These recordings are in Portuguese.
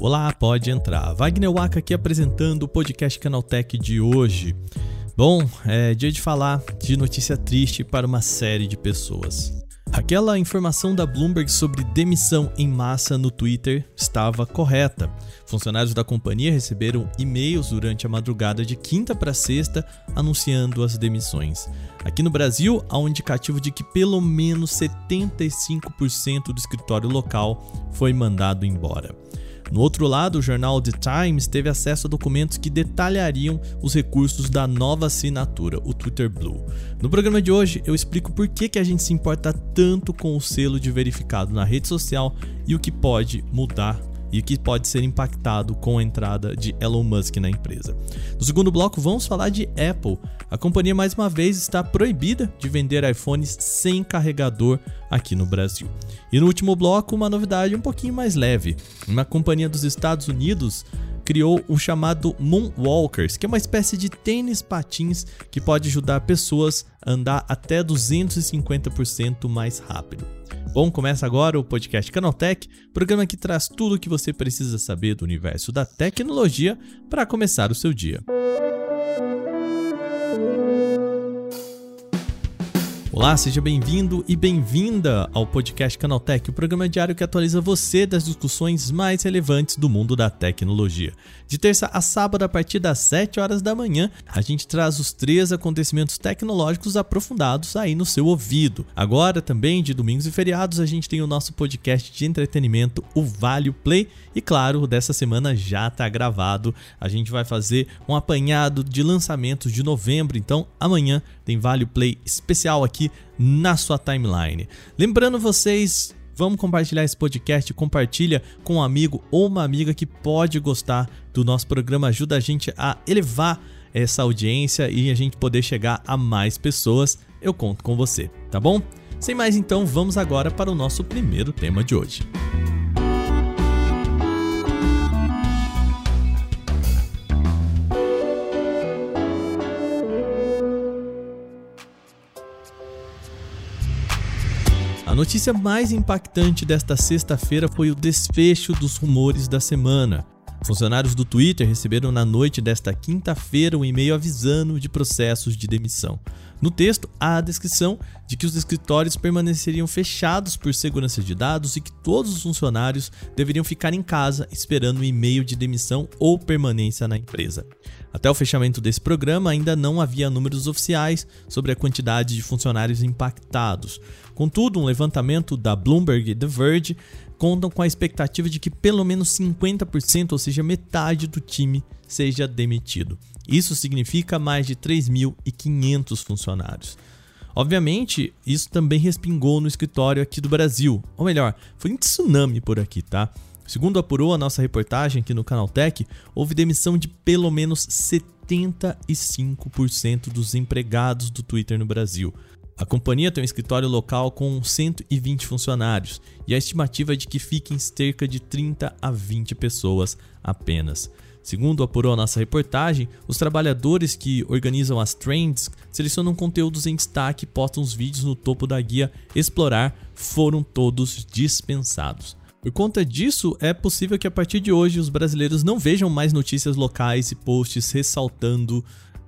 Olá, pode entrar. Wagner Waka aqui apresentando o podcast Canaltech de hoje. Bom, é dia de falar de notícia triste para uma série de pessoas. Aquela informação da Bloomberg sobre demissão em massa no Twitter estava correta. Funcionários da companhia receberam e-mails durante a madrugada de quinta para sexta anunciando as demissões. Aqui no Brasil, há um indicativo de que pelo menos 75% do escritório local foi mandado embora. No outro lado, o jornal The Times teve acesso a documentos que detalhariam os recursos da nova assinatura, o Twitter Blue. No programa de hoje, eu explico por que, que a gente se importa tanto com o selo de verificado na rede social e o que pode mudar e que pode ser impactado com a entrada de Elon Musk na empresa. No segundo bloco, vamos falar de Apple. A companhia mais uma vez está proibida de vender iPhones sem carregador aqui no Brasil. E no último bloco, uma novidade um pouquinho mais leve. Uma companhia dos Estados Unidos criou o chamado Moonwalkers, que é uma espécie de tênis patins que pode ajudar pessoas a andar até 250% mais rápido. Bom, começa agora o podcast Canaltech, programa que traz tudo o que você precisa saber do universo da tecnologia para começar o seu dia. Olá, seja bem-vindo e bem-vinda ao podcast Canaltech, o programa diário que atualiza você das discussões mais relevantes do mundo da tecnologia. De terça a sábado, a partir das 7 horas da manhã, a gente traz os três acontecimentos tecnológicos aprofundados aí no seu ouvido. Agora, também de domingos e feriados, a gente tem o nosso podcast de entretenimento, o Vale Play, e claro, dessa semana já está gravado. A gente vai fazer um apanhado de lançamentos de novembro, então amanhã tem Vale Play especial aqui na sua timeline. Lembrando vocês, vamos compartilhar esse podcast, compartilha com um amigo ou uma amiga que pode gostar do nosso programa, ajuda a gente a elevar essa audiência e a gente poder chegar a mais pessoas. Eu conto com você, tá bom? Sem mais então, vamos agora para o nosso primeiro tema de hoje. Notícia mais impactante desta sexta-feira foi o desfecho dos rumores da semana. Funcionários do Twitter receberam na noite desta quinta-feira um e-mail avisando de processos de demissão. No texto, há a descrição de que os escritórios permaneceriam fechados por segurança de dados e que todos os funcionários deveriam ficar em casa esperando um e-mail de demissão ou permanência na empresa. Até o fechamento desse programa, ainda não havia números oficiais sobre a quantidade de funcionários impactados. Contudo, um levantamento da Bloomberg e The Verge contam com a expectativa de que pelo menos 50%, ou seja, metade do time, seja demitido. Isso significa mais de 3.500 funcionários. Obviamente, isso também respingou no escritório aqui do Brasil. Ou melhor, foi um tsunami por aqui, tá? Segundo apurou a nossa reportagem aqui no Canaltech, houve demissão de pelo menos 75% dos empregados do Twitter no Brasil. A companhia tem um escritório local com 120 funcionários e a estimativa é de que fiquem cerca de 30 a 20 pessoas apenas. Segundo apurou a nossa reportagem, os trabalhadores que organizam as trends selecionam conteúdos em destaque e postam os vídeos no topo da guia Explorar foram todos dispensados. Por conta disso, é possível que a partir de hoje os brasileiros não vejam mais notícias locais e posts ressaltando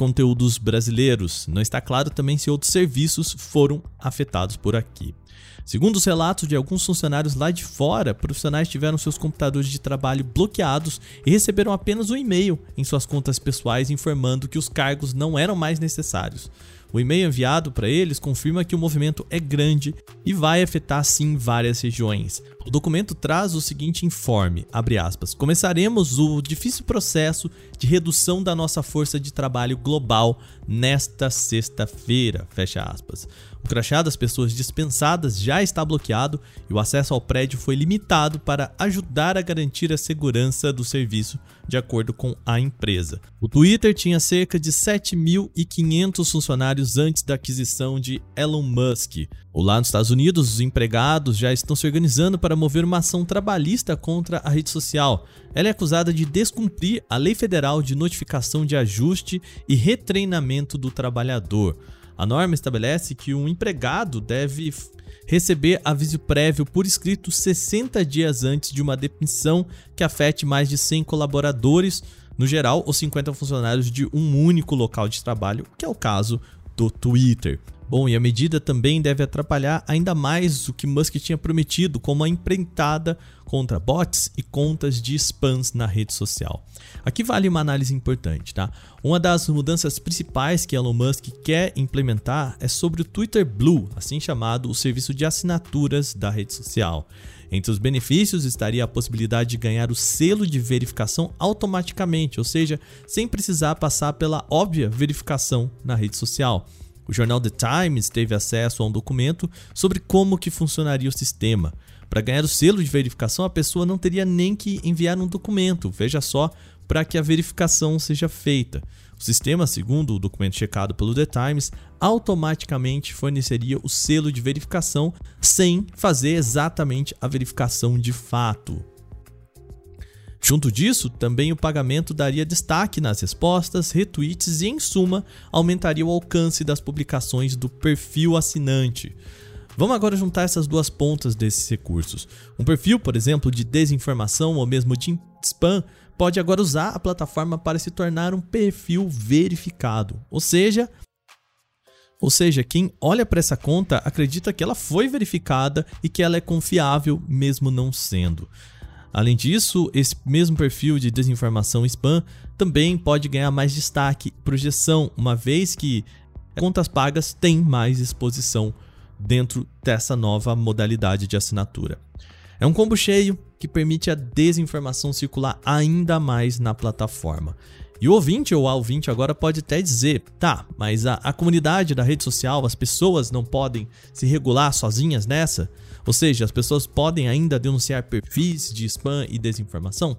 conteúdos brasileiros. Não está claro também se outros serviços foram afetados por aqui. Segundo os relatos de alguns funcionários lá de fora, profissionais tiveram seus computadores de trabalho bloqueados e receberam apenas um e-mail em suas contas pessoais informando que os cargos não eram mais necessários. O e-mail enviado para eles confirma que o movimento é grande e vai afetar sim várias regiões. O documento traz o seguinte informe, aspas, Começaremos o difícil processo de redução da nossa força de trabalho global nesta sexta-feira, fecha aspas. O crachá das pessoas dispensadas já está bloqueado e o acesso ao prédio foi limitado para ajudar a garantir a segurança do serviço, de acordo com a empresa. O Twitter tinha cerca de 7.500 funcionários antes da aquisição de Elon Musk. Lá nos Estados Unidos, os empregados já estão se organizando para mover uma ação trabalhista contra a rede social. Ela é acusada de descumprir a lei federal de notificação de ajuste e retreinamento do trabalhador. A norma estabelece que um empregado deve receber aviso prévio por escrito 60 dias antes de uma demissão que afete mais de 100 colaboradores, no geral, ou 50 funcionários de um único local de trabalho, que é o caso do Twitter. Bom, e a medida também deve atrapalhar ainda mais o que Musk tinha prometido, como a empreitada contra bots e contas de spams na rede social. Aqui vale uma análise importante, tá? Uma das mudanças principais que Elon Musk quer implementar é sobre o Twitter Blue, assim chamado o serviço de assinaturas da rede social. Entre os benefícios estaria a possibilidade de ganhar o selo de verificação automaticamente, ou seja, sem precisar passar pela óbvia verificação na rede social. O jornal The Times teve acesso a um documento sobre como que funcionaria o sistema. Para ganhar o selo de verificação, a pessoa não teria nem que enviar um documento, veja só, para que a verificação seja feita. O sistema, segundo o documento checado pelo The Times, automaticamente forneceria o selo de verificação sem fazer exatamente a verificação de fato. Junto disso, também o pagamento daria destaque nas respostas, retweets e, em suma, aumentaria o alcance das publicações do perfil assinante. Vamos agora juntar essas duas pontas desses recursos. Um perfil, por exemplo, de desinformação ou mesmo de spam pode agora usar a plataforma para se tornar um perfil verificado. Ou seja, ou seja, quem olha para essa conta acredita que ela foi verificada e que ela é confiável mesmo não sendo. Além disso, esse mesmo perfil de desinformação spam também pode ganhar mais destaque e projeção, uma vez que contas pagas têm mais exposição dentro dessa nova modalidade de assinatura. É um combo cheio que permite a desinformação circular ainda mais na plataforma. E o ouvinte ou a ouvinte agora pode até dizer: tá, mas a, a comunidade da rede social, as pessoas não podem se regular sozinhas nessa? Ou seja, as pessoas podem ainda denunciar perfis de spam e desinformação?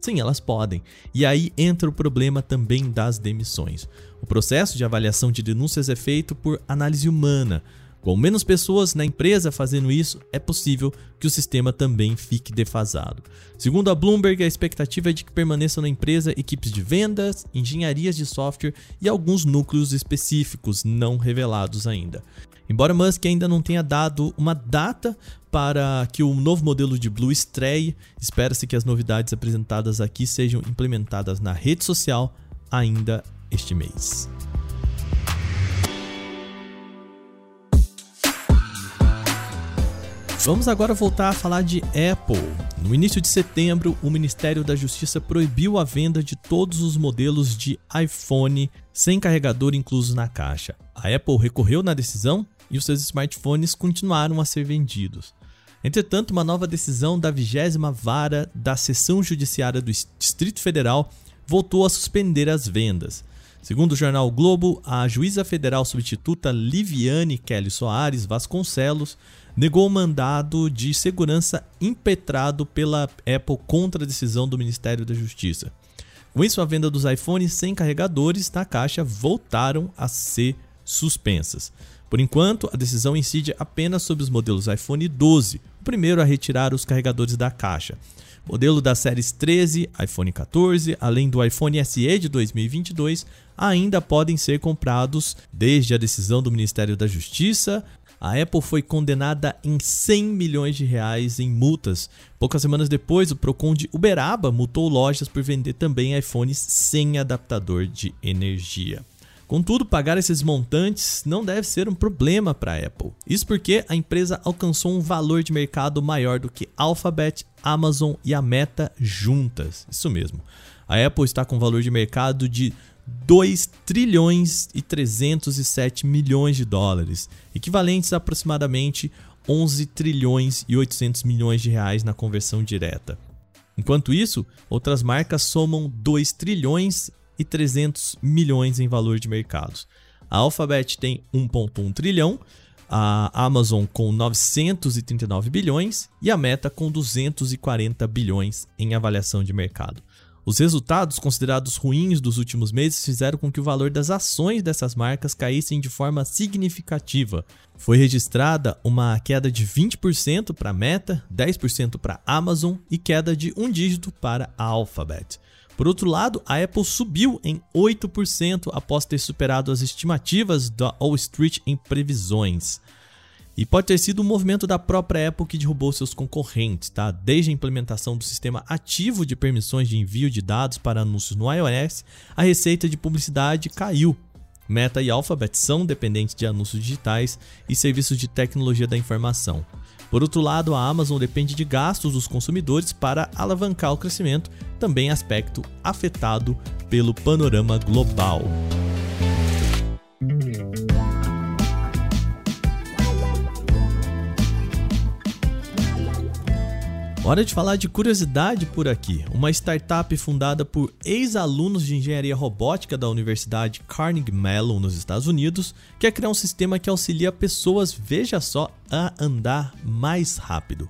Sim, elas podem. E aí entra o problema também das demissões. O processo de avaliação de denúncias é feito por análise humana. Com menos pessoas na empresa fazendo isso, é possível que o sistema também fique defasado. Segundo a Bloomberg, a expectativa é de que permaneçam na empresa equipes de vendas, engenharias de software e alguns núcleos específicos não revelados ainda. Embora Musk ainda não tenha dado uma data para que o novo modelo de Blue estreie, espera-se que as novidades apresentadas aqui sejam implementadas na rede social ainda este mês. Vamos agora voltar a falar de Apple. No início de setembro, o Ministério da Justiça proibiu a venda de todos os modelos de iPhone sem carregador incluso na caixa. A Apple recorreu na decisão e os seus smartphones continuaram a ser vendidos. Entretanto, uma nova decisão da 20 Vara da Seção Judiciária do Distrito Federal voltou a suspender as vendas. Segundo o jornal Globo, a juíza federal substituta Liviane Kelly Soares Vasconcelos negou o mandado de segurança impetrado pela Apple contra a decisão do Ministério da Justiça. Com isso, a venda dos iPhones sem carregadores na caixa voltaram a ser suspensas. Por enquanto, a decisão incide apenas sobre os modelos iPhone 12, o primeiro a retirar os carregadores da caixa. Modelo das séries 13, iPhone 14, além do iPhone SE de 2022, ainda podem ser comprados desde a decisão do Ministério da Justiça. A Apple foi condenada em 100 milhões de reais em multas. Poucas semanas depois, o Procon de Uberaba multou lojas por vender também iPhones sem adaptador de energia. Contudo, pagar esses montantes não deve ser um problema para a Apple. Isso porque a empresa alcançou um valor de mercado maior do que Alphabet, Amazon e a Meta juntas. Isso mesmo. A Apple está com um valor de mercado de 2 trilhões e 307 milhões de dólares, equivalentes a aproximadamente 11 trilhões e 800 milhões de reais na conversão direta. Enquanto isso, outras marcas somam 2 trilhões e 300 milhões em valor de mercados. A Alphabet tem 1,1 trilhão, a Amazon com 939 bilhões e a Meta com 240 bilhões em avaliação de mercado. Os resultados considerados ruins dos últimos meses fizeram com que o valor das ações dessas marcas caíssem de forma significativa. Foi registrada uma queda de 20% para a Meta, 10% para a Amazon e queda de um dígito para a Alphabet. Por outro lado, a Apple subiu em 8% após ter superado as estimativas da Wall Street em previsões. E pode ter sido um movimento da própria Apple que derrubou seus concorrentes, tá? Desde a implementação do sistema ativo de permissões de envio de dados para anúncios no iOS, a receita de publicidade caiu. Meta e Alphabet são dependentes de anúncios digitais e serviços de tecnologia da informação. Por outro lado, a Amazon depende de gastos dos consumidores para alavancar o crescimento, também aspecto afetado pelo panorama global. Hora de falar de curiosidade por aqui. Uma startup fundada por ex-alunos de engenharia robótica da Universidade Carnegie Mellon nos Estados Unidos quer criar um sistema que auxilia pessoas, veja só, a andar mais rápido.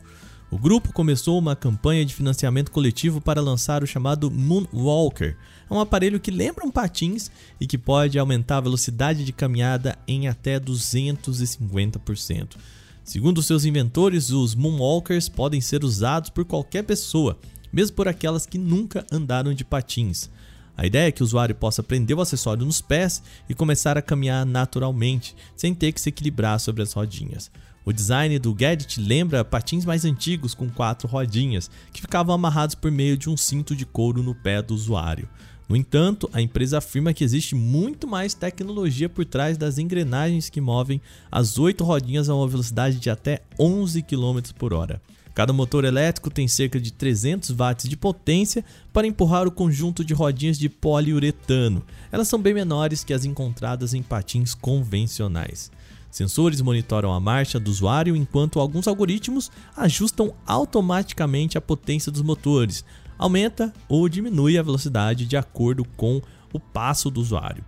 O grupo começou uma campanha de financiamento coletivo para lançar o chamado Moonwalker, um aparelho que lembra um patins e que pode aumentar a velocidade de caminhada em até 250%. Segundo seus inventores, os Moonwalkers podem ser usados por qualquer pessoa, mesmo por aquelas que nunca andaram de patins. A ideia é que o usuário possa prender o acessório nos pés e começar a caminhar naturalmente, sem ter que se equilibrar sobre as rodinhas. O design do gadget lembra patins mais antigos com quatro rodinhas, que ficavam amarrados por meio de um cinto de couro no pé do usuário. No entanto, a empresa afirma que existe muito mais tecnologia por trás das engrenagens que movem as oito rodinhas a uma velocidade de até 11 km por hora. Cada motor elétrico tem cerca de 300 watts de potência para empurrar o conjunto de rodinhas de poliuretano. Elas são bem menores que as encontradas em patins convencionais. Sensores monitoram a marcha do usuário enquanto alguns algoritmos ajustam automaticamente a potência dos motores, aumenta ou diminui a velocidade de acordo com o passo do usuário.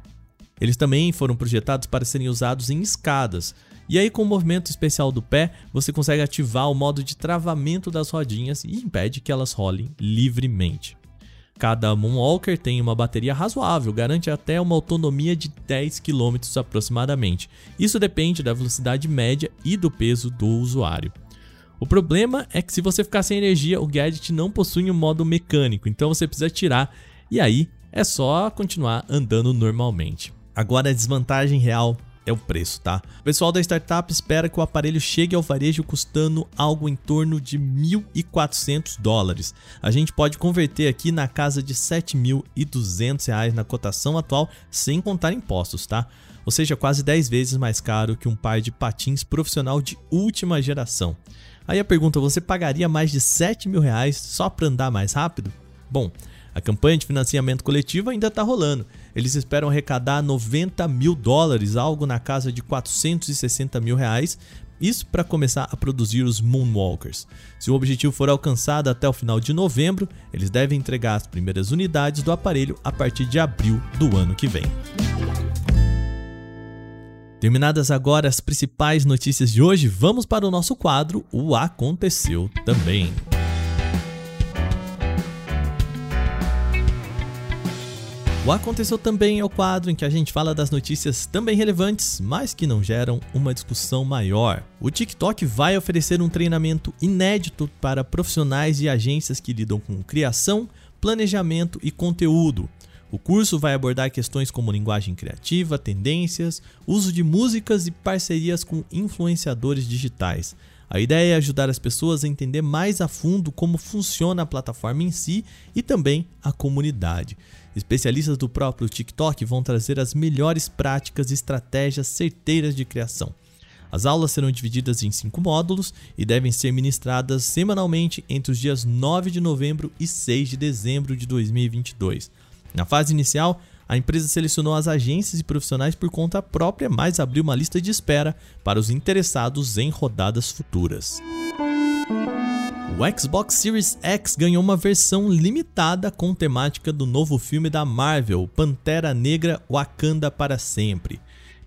Eles também foram projetados para serem usados em escadas. E aí, com o movimento especial do pé, você consegue ativar o modo de travamento das rodinhas e impede que elas rolem livremente. Cada Moonwalker tem uma bateria razoável, garante até uma autonomia de 10 km aproximadamente. Isso depende da velocidade média e do peso do usuário. O problema é que se você ficar sem energia, o gadget não possui um modo mecânico, então você precisa tirar e aí é só continuar andando normalmente. Agora a desvantagem real é o preço, tá? O pessoal da startup espera que o aparelho chegue ao varejo custando algo em torno de 1.400 dólares. A gente pode converter aqui na casa de 7.200 reais na cotação atual, sem contar impostos, tá? Ou seja, quase 10 vezes mais caro que um par de patins profissional de última geração. Aí a pergunta: você pagaria mais de 7 mil reais só para andar mais rápido? Bom, a campanha de financiamento coletivo ainda está rolando. Eles esperam arrecadar 90 mil dólares, algo na casa de 460 mil reais, isso para começar a produzir os Moonwalkers. Se o objetivo for alcançado até o final de novembro, eles devem entregar as primeiras unidades do aparelho a partir de abril do ano que vem. Terminadas agora as principais notícias de hoje, vamos para o nosso quadro O Aconteceu Também. O Aconteceu Também é o quadro em que a gente fala das notícias também relevantes, mas que não geram uma discussão maior. O TikTok vai oferecer um treinamento inédito para profissionais e agências que lidam com criação, planejamento e conteúdo. O curso vai abordar questões como linguagem criativa, tendências, uso de músicas e parcerias com influenciadores digitais. A ideia é ajudar as pessoas a entender mais a fundo como funciona a plataforma em si e também a comunidade. Especialistas do próprio TikTok vão trazer as melhores práticas e estratégias certeiras de criação. As aulas serão divididas em cinco módulos e devem ser ministradas semanalmente entre os dias 9 de novembro e 6 de dezembro de 2022. Na fase inicial, a empresa selecionou as agências e profissionais por conta própria, mas abriu uma lista de espera para os interessados em rodadas futuras. O Xbox Series X ganhou uma versão limitada com temática do novo filme da Marvel, Pantera Negra Wakanda para Sempre.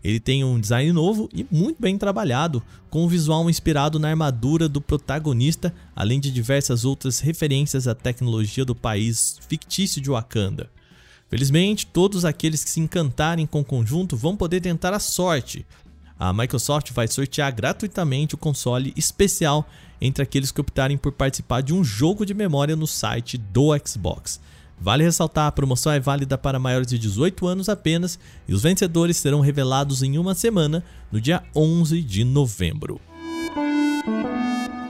Ele tem um design novo e muito bem trabalhado, com um visual inspirado na armadura do protagonista, além de diversas outras referências à tecnologia do país fictício de Wakanda. Felizmente, todos aqueles que se encantarem com o conjunto vão poder tentar a sorte. A Microsoft vai sortear gratuitamente o console especial entre aqueles que optarem por participar de um jogo de memória no site do Xbox. Vale ressaltar, a promoção é válida para maiores de 18 anos apenas e os vencedores serão revelados em uma semana, no dia 11 de novembro.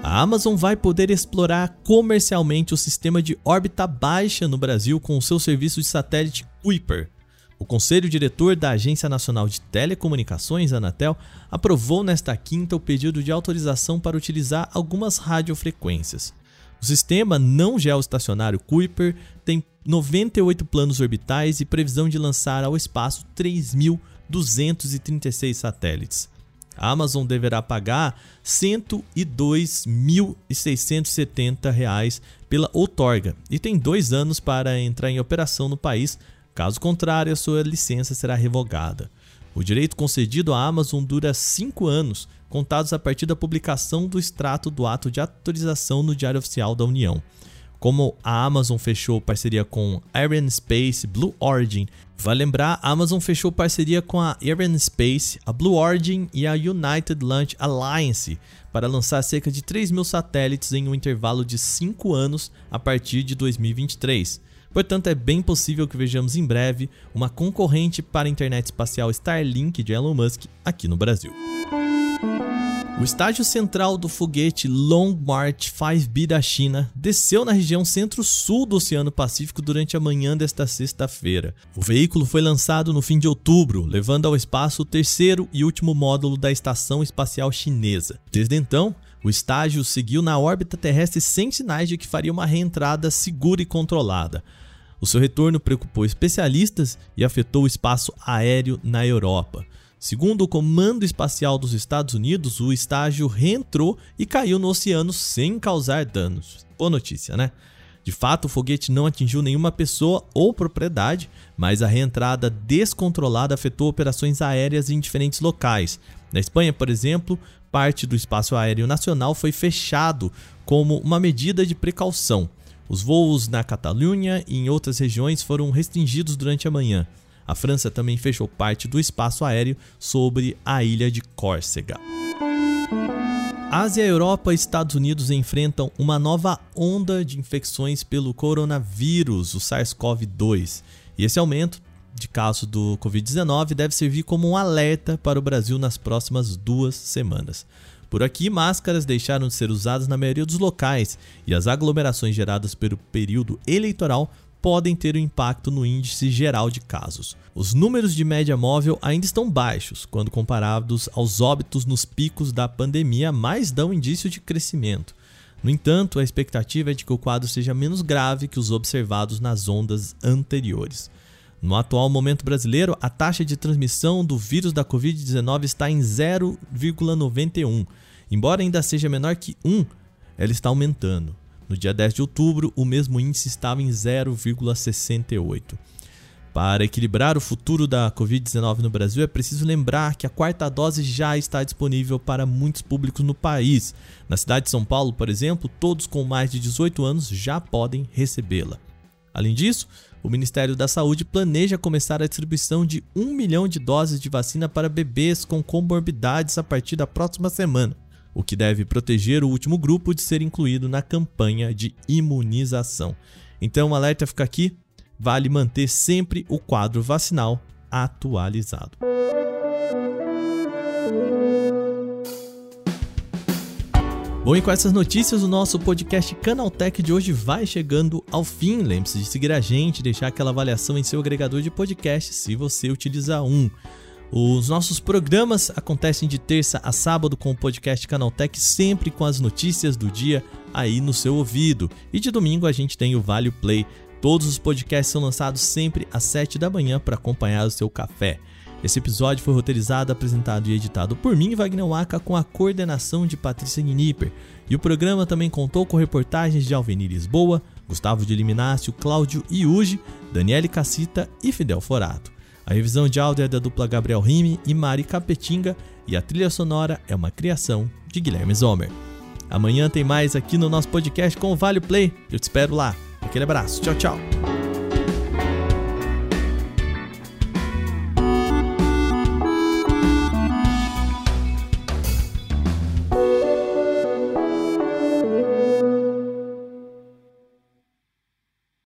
A Amazon vai poder explorar comercialmente o sistema de órbita baixa no Brasil com o seu serviço de satélite Kuiper. O Conselho Diretor da Agência Nacional de Telecomunicações, Anatel, aprovou nesta quinta o pedido de autorização para utilizar algumas radiofrequências. O sistema não geoestacionário Kuiper tem 98 planos orbitais e previsão de lançar ao espaço 3.236 satélites. A Amazon deverá pagar R$ 102.670 pela outorga e tem dois anos para entrar em operação no país. Caso contrário, a sua licença será revogada. O direito concedido à Amazon dura cinco anos, contados a partir da publicação do extrato do ato de autorização no Diário Oficial da União. Como a Amazon fechou parceria com Space, Blue Origin, vai lembrar, a Amazon fechou parceria com a Space, a Blue Origin e a United Launch Alliance para lançar cerca de 3 mil satélites em um intervalo de 5 anos a partir de 2023. Portanto, é bem possível que vejamos em breve uma concorrente para a internet espacial Starlink de Elon Musk aqui no Brasil. O estágio central do foguete Long March 5B da China desceu na região centro-sul do Oceano Pacífico durante a manhã desta sexta-feira. O veículo foi lançado no fim de outubro, levando ao espaço o terceiro e último módulo da Estação Espacial Chinesa. Desde então, o estágio seguiu na órbita terrestre sem sinais de que faria uma reentrada segura e controlada. O seu retorno preocupou especialistas e afetou o espaço aéreo na Europa. Segundo o Comando Espacial dos Estados Unidos, o estágio reentrou e caiu no oceano sem causar danos. Boa notícia, né? De fato, o foguete não atingiu nenhuma pessoa ou propriedade, mas a reentrada descontrolada afetou operações aéreas em diferentes locais. Na Espanha, por exemplo, parte do espaço aéreo nacional foi fechado como uma medida de precaução. Os voos na Catalunha e em outras regiões foram restringidos durante a manhã. A França também fechou parte do espaço aéreo sobre a ilha de Córcega. Ásia, Europa e Estados Unidos enfrentam uma nova onda de infecções pelo coronavírus, o SARS-CoV-2. E esse aumento de casos do Covid-19 deve servir como um alerta para o Brasil nas próximas duas semanas. Por aqui, máscaras deixaram de ser usadas na maioria dos locais e as aglomerações geradas pelo período eleitoral podem ter um impacto no índice geral de casos. Os números de média móvel ainda estão baixos quando comparados aos óbitos nos picos da pandemia, mas dão indício de crescimento. No entanto, a expectativa é de que o quadro seja menos grave que os observados nas ondas anteriores. No atual momento brasileiro, a taxa de transmissão do vírus da Covid-19 está em 0,91. Embora ainda seja menor que 1, ela está aumentando. No dia 10 de outubro, o mesmo índice estava em 0,68. Para equilibrar o futuro da Covid-19 no Brasil, é preciso lembrar que a quarta dose já está disponível para muitos públicos no país. Na cidade de São Paulo, por exemplo, todos com mais de 18 anos já podem recebê-la. Além disso, o Ministério da Saúde planeja começar a distribuição de 1 milhão de doses de vacina para bebês com comorbidades a partir da próxima semana o que deve proteger o último grupo de ser incluído na campanha de imunização. Então, o alerta fica aqui: vale manter sempre o quadro vacinal atualizado. Bom, e com essas notícias, o nosso podcast Canaltech de hoje vai chegando ao fim. Lembre-se de seguir a gente, deixar aquela avaliação em seu agregador de podcast, se você utilizar um. Os nossos programas acontecem de terça a sábado com o podcast Canaltech, sempre com as notícias do dia aí no seu ouvido. E de domingo a gente tem o Vale Play. Todos os podcasts são lançados sempre às 7 da manhã para acompanhar o seu café. Esse episódio foi roteirizado, apresentado e editado por mim, Wagner Waka, com a coordenação de Patrícia Gnipper. E o programa também contou com reportagens de Alvenir Lisboa, Gustavo de Liminácio, Cláudio Iugi, Daniele Cassita e Fidel Forato. A revisão de áudio é da dupla Gabriel Rime e Mari Capetinga e a trilha sonora é uma criação de Guilherme Zomer. Amanhã tem mais aqui no nosso podcast com o Vale Play. Eu te espero lá. Aquele abraço. Tchau, tchau.